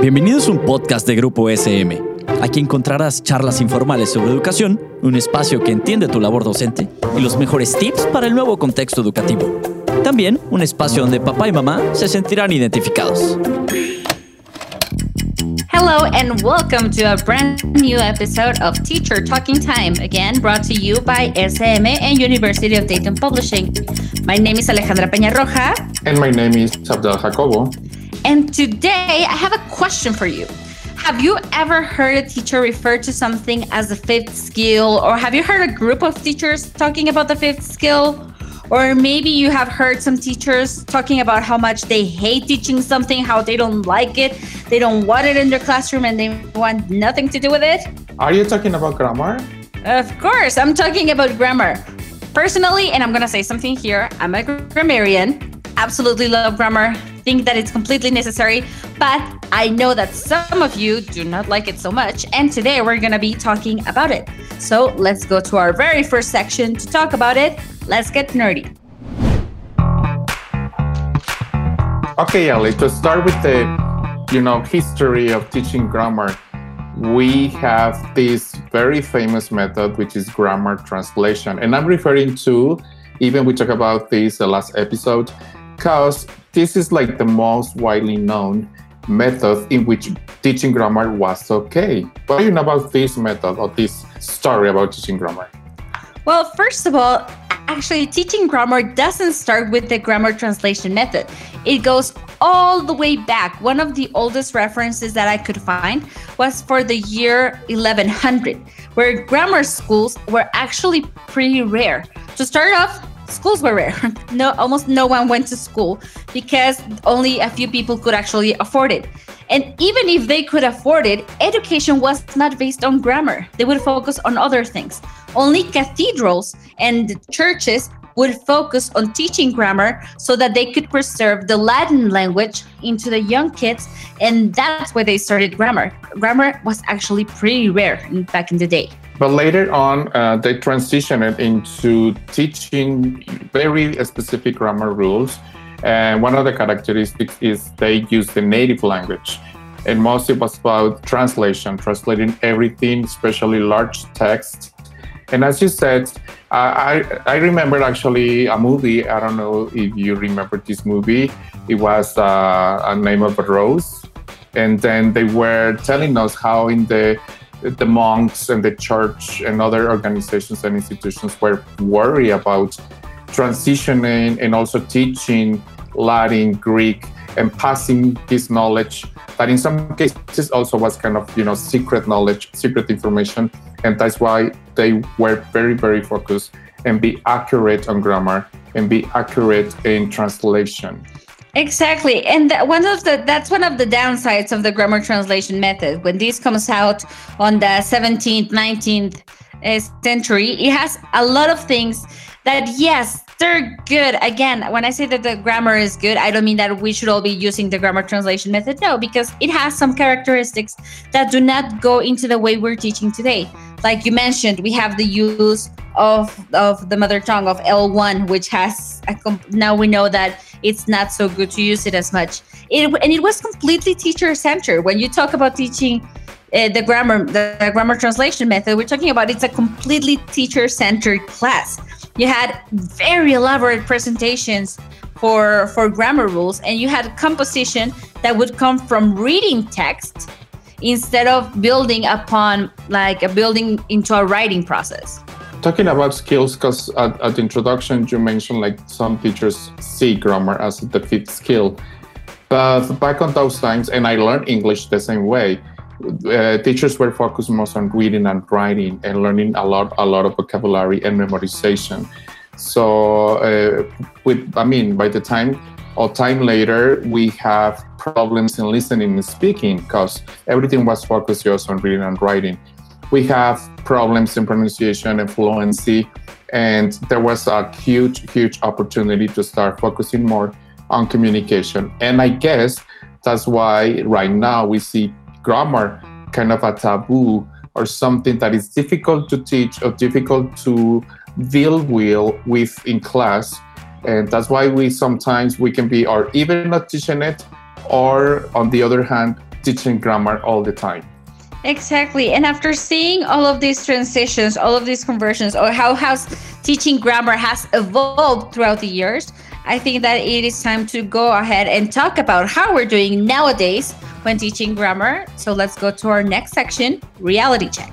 Bienvenidos a un podcast de Grupo SM. Aquí encontrarás charlas informales sobre educación, un espacio que entiende tu labor docente y los mejores tips para el nuevo contexto educativo. También un espacio donde papá y mamá se sentirán identificados. Hello and welcome to a brand new episode of Teacher Talking Time, again brought to you by SM and University of Dayton Publishing. My name is Alejandra Peña Roja. And my name is Abdel Jacobo. And today I have a question for you. Have you ever heard a teacher refer to something as the fifth skill, or have you heard a group of teachers talking about the fifth skill? Or maybe you have heard some teachers talking about how much they hate teaching something, how they don't like it, they don't want it in their classroom, and they want nothing to do with it. Are you talking about grammar? Of course, I'm talking about grammar. Personally, and I'm gonna say something here, I'm a grammarian, absolutely love grammar, think that it's completely necessary, but I know that some of you do not like it so much, and today we're gonna be talking about it. So let's go to our very first section to talk about it. Let's get nerdy. Okay, Ali, to start with the you know history of teaching grammar, we have this very famous method which is grammar translation. And I'm referring to even we talked about this the last episode, because this is like the most widely known method in which teaching grammar was okay. What do you know about this method or this story about teaching grammar? Well, first of all, actually, teaching grammar doesn't start with the grammar translation method. It goes all the way back. One of the oldest references that I could find was for the year 1100, where grammar schools were actually pretty rare. To start off, schools were rare. No, almost no one went to school because only a few people could actually afford it. And even if they could afford it, education was not based on grammar. They would focus on other things. Only cathedrals and churches would focus on teaching grammar so that they could preserve the Latin language into the young kids. And that's where they started grammar. Grammar was actually pretty rare back in the day. But later on, uh, they transitioned into teaching very specific grammar rules. And one of the characteristics is they use the native language. And most it was about translation, translating everything, especially large text. And as you said, I, I remember actually a movie. I don't know if you remember this movie. It was uh, a name of a rose. And then they were telling us how in the the monks and the church and other organizations and institutions were worried about transitioning and also teaching Latin, Greek, and passing this knowledge that in some cases also was kind of you know secret knowledge, secret information, and that's why they were very very focused and be accurate on grammar and be accurate in translation. Exactly, and that one of the that's one of the downsides of the grammar translation method. When this comes out on the 17th, 19th uh, century, it has a lot of things that yes, they're good. Again, when I say that the grammar is good, I don't mean that we should all be using the grammar translation method. No, because it has some characteristics that do not go into the way we're teaching today. Like you mentioned, we have the use of of the mother tongue of L1, which has a comp- now we know that it's not so good to use it as much. It, and it was completely teacher centered. When you talk about teaching uh, the grammar, the, the grammar translation method, we're talking about it's a completely teacher centered class. You had very elaborate presentations for for grammar rules, and you had composition that would come from reading text instead of building upon like a building into a writing process. Talking about skills because at, at, introduction you mentioned like some teachers see grammar as the fifth skill. But back on those times and i learned english the same way uh, teachers were focused most on reading and writing and learning a lot a lot of vocabulary and memorization so uh, with i mean by the time or time later we have problems in listening and speaking because everything was focused just on reading and writing we have problems in pronunciation and fluency. And there was a huge, huge opportunity to start focusing more on communication. And I guess that's why right now we see grammar kind of a taboo or something that is difficult to teach or difficult to deal with in class. And that's why we sometimes we can be or even not teaching it or on the other hand, teaching grammar all the time. Exactly. And after seeing all of these transitions, all of these conversions, or how has teaching grammar has evolved throughout the years, I think that it is time to go ahead and talk about how we're doing nowadays when teaching grammar. So let's go to our next section, reality check.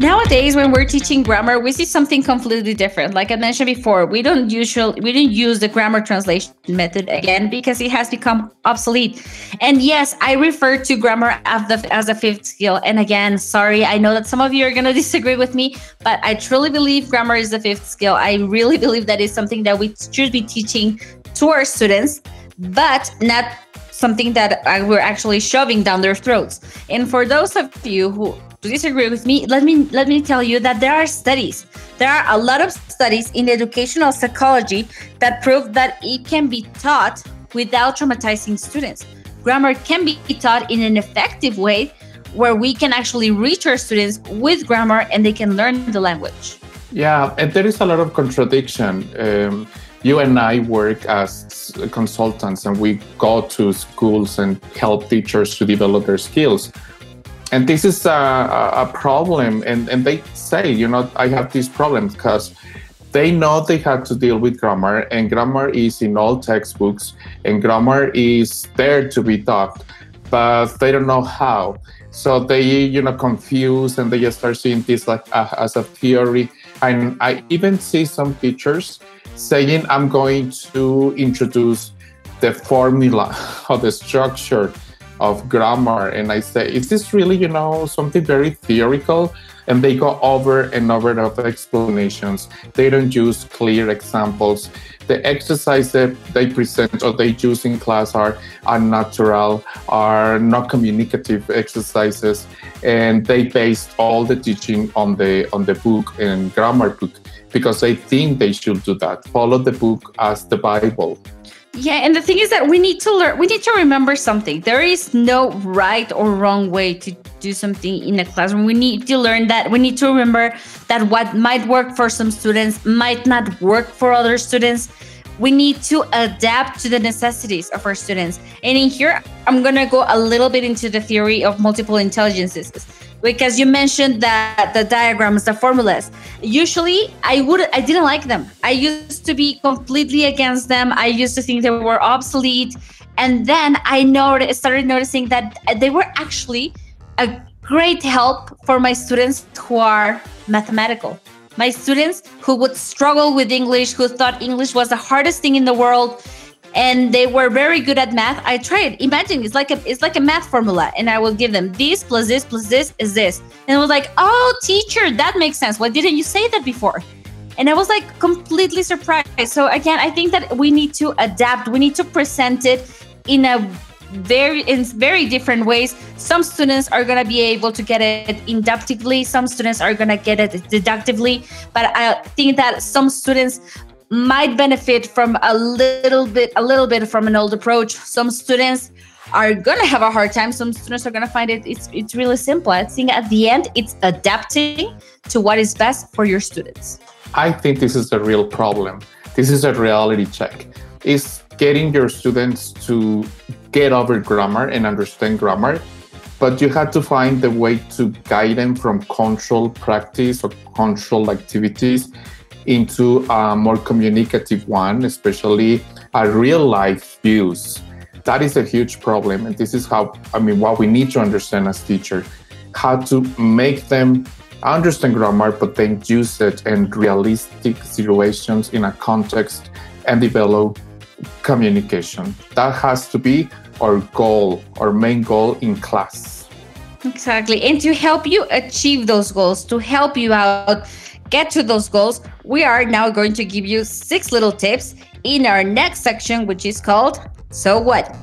Nowadays, when we're teaching grammar, we see something completely different. Like I mentioned before, we don't usually we don't use the grammar translation method again because it has become obsolete. And yes, I refer to grammar as the as a fifth skill. And again, sorry, I know that some of you are gonna disagree with me, but I truly believe grammar is the fifth skill. I really believe that is something that we should be teaching to our students, but not something that uh, we're actually shoving down their throats. And for those of you who disagree with me, let me let me tell you that there are studies. There are a lot of studies in educational psychology that prove that it can be taught without traumatizing students. Grammar can be taught in an effective way where we can actually reach our students with grammar and they can learn the language. Yeah, and there is a lot of contradiction. Um, you and I work as consultants and we go to schools and help teachers to develop their skills and this is a, a problem and, and they say you know i have these problems because they know they have to deal with grammar and grammar is in all textbooks and grammar is there to be taught but they don't know how. So they you know confuse and they just start seeing this like uh, as a theory. And i even see some teachers saying i'm going to introduce the formula or the structure of grammar and I say, is this really, you know, something very theoretical? And they go over and over of explanations. They don't use clear examples. The exercises that they present or they use in class are unnatural, are not communicative exercises, and they base all the teaching on the on the book and grammar book because they think they should do that. Follow the book as the Bible. Yeah, and the thing is that we need to learn, we need to remember something. There is no right or wrong way to do something in a classroom. We need to learn that. We need to remember that what might work for some students might not work for other students. We need to adapt to the necessities of our students. And in here, I'm going to go a little bit into the theory of multiple intelligences because you mentioned that the diagrams the formulas. Usually i would i didn't like them. I used to be completely against them. I used to think they were obsolete. And then i started noticing that they were actually a great help for my students who are mathematical. My students who would struggle with english who thought english was the hardest thing in the world and they were very good at math. I tried. Imagine it's like a it's like a math formula, and I will give them this plus this plus this is this, and it was like, oh, teacher, that makes sense. Why didn't you say that before? And I was like completely surprised. So again, I think that we need to adapt. We need to present it in a very in very different ways. Some students are gonna be able to get it inductively. Some students are gonna get it deductively. But I think that some students might benefit from a little bit a little bit from an old approach. Some students are gonna have a hard time. Some students are gonna find it it's it's really simple. I think at the end it's adapting to what is best for your students. I think this is a real problem. This is a reality check. Is getting your students to get over grammar and understand grammar but you have to find the way to guide them from control practice or control activities into a more communicative one, especially a real life use. That is a huge problem. And this is how, I mean, what we need to understand as teachers, how to make them understand grammar, but then use it in realistic situations in a context and develop communication. That has to be our goal, our main goal in class. Exactly. And to help you achieve those goals, to help you out, get to those goals, we are now going to give you six little tips in our next section, which is called So What?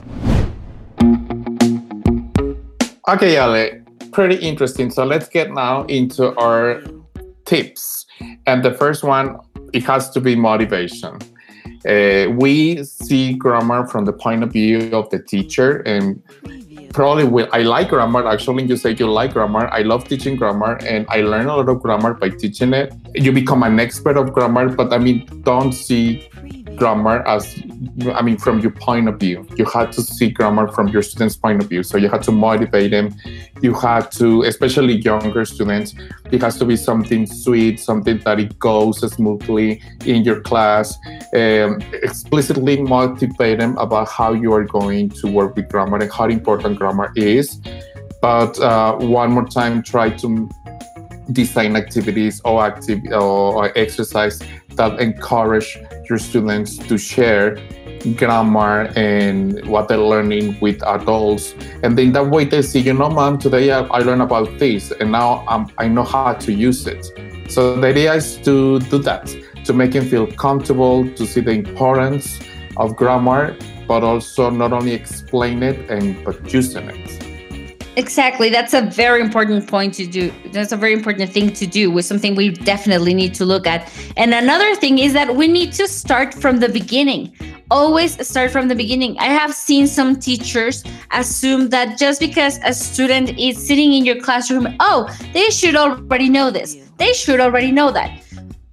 Okay, Ale, pretty interesting. So let's get now into our tips. And the first one, it has to be motivation. Uh, we see grammar from the point of view of the teacher and probably will. I like grammar. Actually, you say you like grammar. I love teaching grammar, and I learn a lot of grammar by teaching it. You become an expert of grammar, but I mean, don't see grammar as I mean, from your point of view. You had to see grammar from your students' point of view. So you had to motivate them. You had to, especially younger students, it has to be something sweet, something that it goes smoothly in your class. Um, explicitly motivate them about how you are going to work with grammar and how important grammar is. But uh, one more time, try to design activities or active or exercise that encourage your students to share grammar and what they're learning with adults. And then that way they see, you know, mom, today I, I learned about this and now I'm, I know how to use it. So the idea is to do that, to make them feel comfortable, to see the importance of grammar, but also not only explain it and but using it. Exactly. That's a very important point to do. That's a very important thing to do with something we definitely need to look at. And another thing is that we need to start from the beginning. Always start from the beginning. I have seen some teachers assume that just because a student is sitting in your classroom, oh, they should already know this. They should already know that.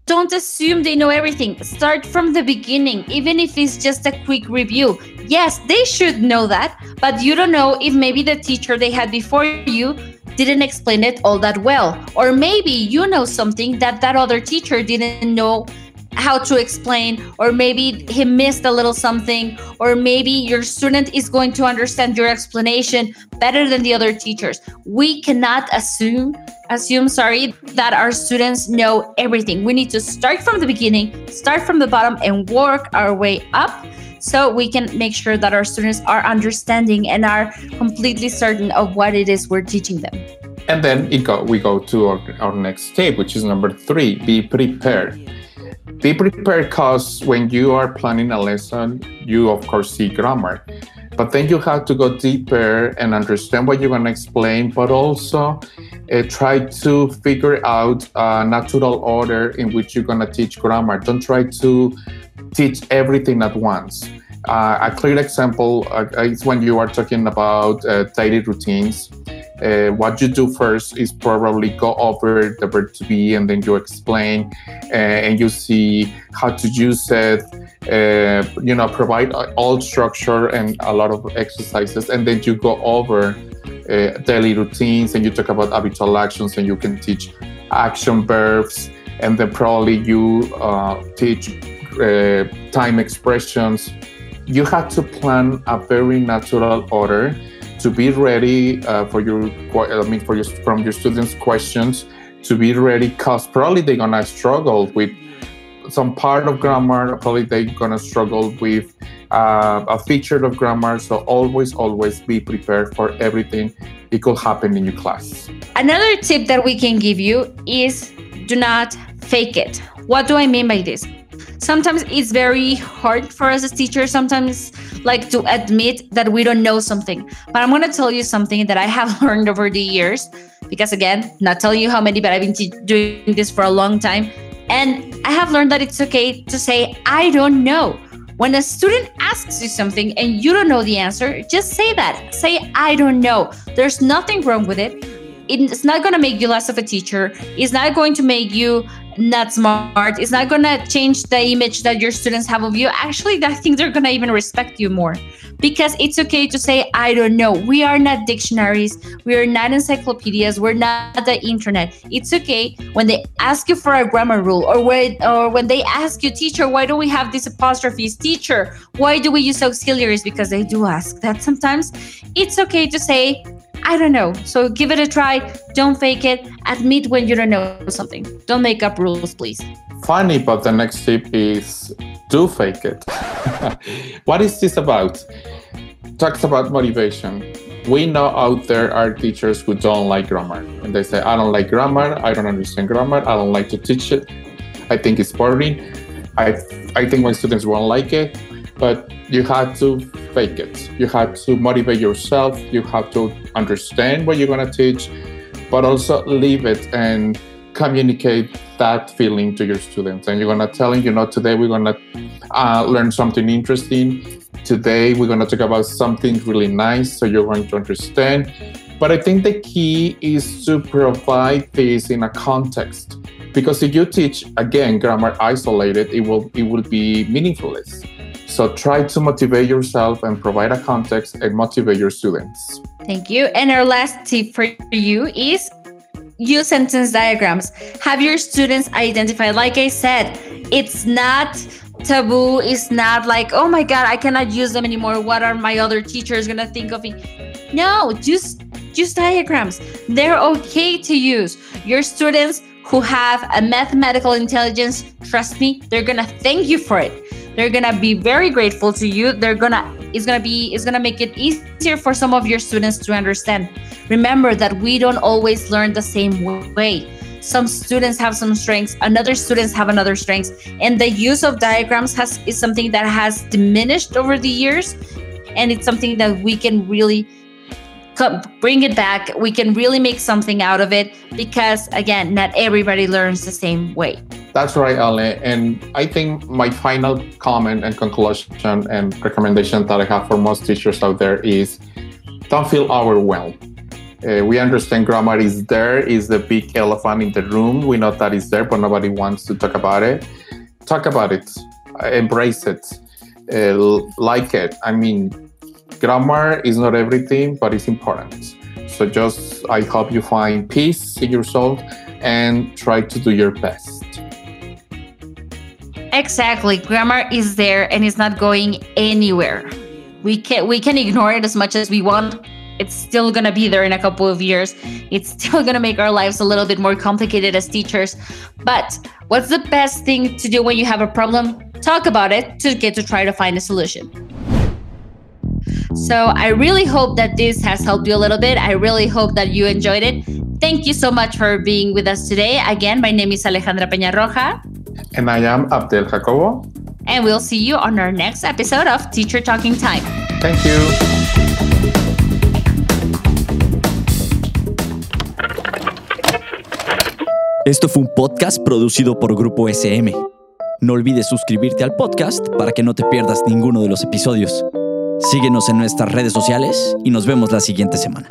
Don't assume they know everything. Start from the beginning, even if it's just a quick review. Yes, they should know that, but you don't know if maybe the teacher they had before you didn't explain it all that well. Or maybe you know something that that other teacher didn't know how to explain, or maybe he missed a little something, or maybe your student is going to understand your explanation better than the other teachers. We cannot assume assume sorry that our students know everything. We need to start from the beginning, start from the bottom and work our way up so we can make sure that our students are understanding and are completely certain of what it is we're teaching them. And then go, we go to our, our next step, which is number three be prepared be prepared because when you are planning a lesson, you of course see grammar, but then you have to go deeper and understand what you're going to explain, but also uh, try to figure out a natural order in which you're going to teach grammar. Don't try to teach everything at once. Uh, a clear example uh, is when you are talking about uh, daily routines uh, what you do first is probably go over the verb to be and then you explain uh, and you see how to use it uh, you know provide all structure and a lot of exercises and then you go over uh, daily routines and you talk about habitual actions and you can teach action verbs and then probably you uh, teach uh, time expressions. You have to plan a very natural order to be ready uh, for your I mean for your from your students questions to be ready because probably they're gonna struggle with some part of grammar probably they're gonna struggle with uh, a feature of grammar so always always be prepared for everything it could happen in your class another tip that we can give you is do not fake it what do i mean by this sometimes it's very hard for us as teachers sometimes like to admit that we don't know something. But I'm going to tell you something that I have learned over the years because again, not telling you how many, but I've been doing this for a long time. And I have learned that it's okay to say, I don't know. When a student asks you something and you don't know the answer, just say that. Say, I don't know. There's nothing wrong with it. It's not going to make you less of a teacher. It's not going to make you not smart. It's not gonna change the image that your students have of you. Actually, I think they're gonna even respect you more because it's okay to say, I don't know. We are not dictionaries, we are not encyclopedias, we're not the internet. It's okay when they ask you for a grammar rule or when or when they ask you, teacher, why do we have these apostrophes? Teacher, why do we use auxiliaries? Because they do ask that sometimes. It's okay to say, I don't know. So give it a try. Don't fake it. Admit when you don't know something. Don't make up rules, please. Funny, but the next tip is do fake it. what is this about? Talks about motivation. We know out there are teachers who don't like grammar. And they say, I don't like grammar. I don't understand grammar. I don't like to teach it. I think it's boring. I, I think my students won't like it. But you have to fake it. You have to motivate yourself. You have to understand what you're going to teach, but also leave it and communicate that feeling to your students. And you're going to tell them, you know, today we're going to uh, learn something interesting. Today we're going to talk about something really nice, so you're going to understand. But I think the key is to provide this in a context Because if you teach again grammar isolated, it will it will be meaningless. So try to motivate yourself and provide a context and motivate your students. Thank you. And our last tip for you is use sentence diagrams. Have your students identify, like I said, it's not taboo. It's not like, oh my God, I cannot use them anymore. What are my other teachers to think of me? No, just use diagrams. They're okay to use. Your students who have a mathematical intelligence, trust me, they're to thank you for it. They're to be very grateful to you. They're to it's to be it's to make it easier for some of your students to understand. Remember that we don't always learn the same way. Some students have some strengths, another students have another strengths, and the use of diagrams has is something that has diminished over the years, and it's something that we can really come bring it back. We can really make something out of it because, again, not everybody learns the same way. That's right, Ale. And I think my final comment and conclusion and recommendation that I have for most teachers out there is don't feel overwhelmed. Uh, we understand grammar is there, is the big elephant in the room. We know that it's there, but nobody wants to talk about it. Talk about it, embrace it, uh, like it. I mean, grammar is not everything, but it's important. So just I hope you find peace in your soul and try to do your best. Exactly. Grammar is there and it's not going anywhere. We can we can ignore it as much as we want. It's still going to be there in a couple of years. It's still going to make our lives a little bit more complicated as teachers. But what's the best thing to do when you have a problem? Talk about it to get to try to find a solution. So I really hope that this has helped you a little bit. I really hope that you enjoyed it. Thank you so much for being with us today. Again, my name is Alejandra Peña Roja. And I am Abdel Jacobo. And we'll see you on our next episode of Teacher Talking Time. Thank you. Esto fue un podcast producido por Grupo SM. No olvides suscribirte al podcast para que no te pierdas ninguno de los episodios. Síguenos en nuestras redes sociales y nos vemos la siguiente semana.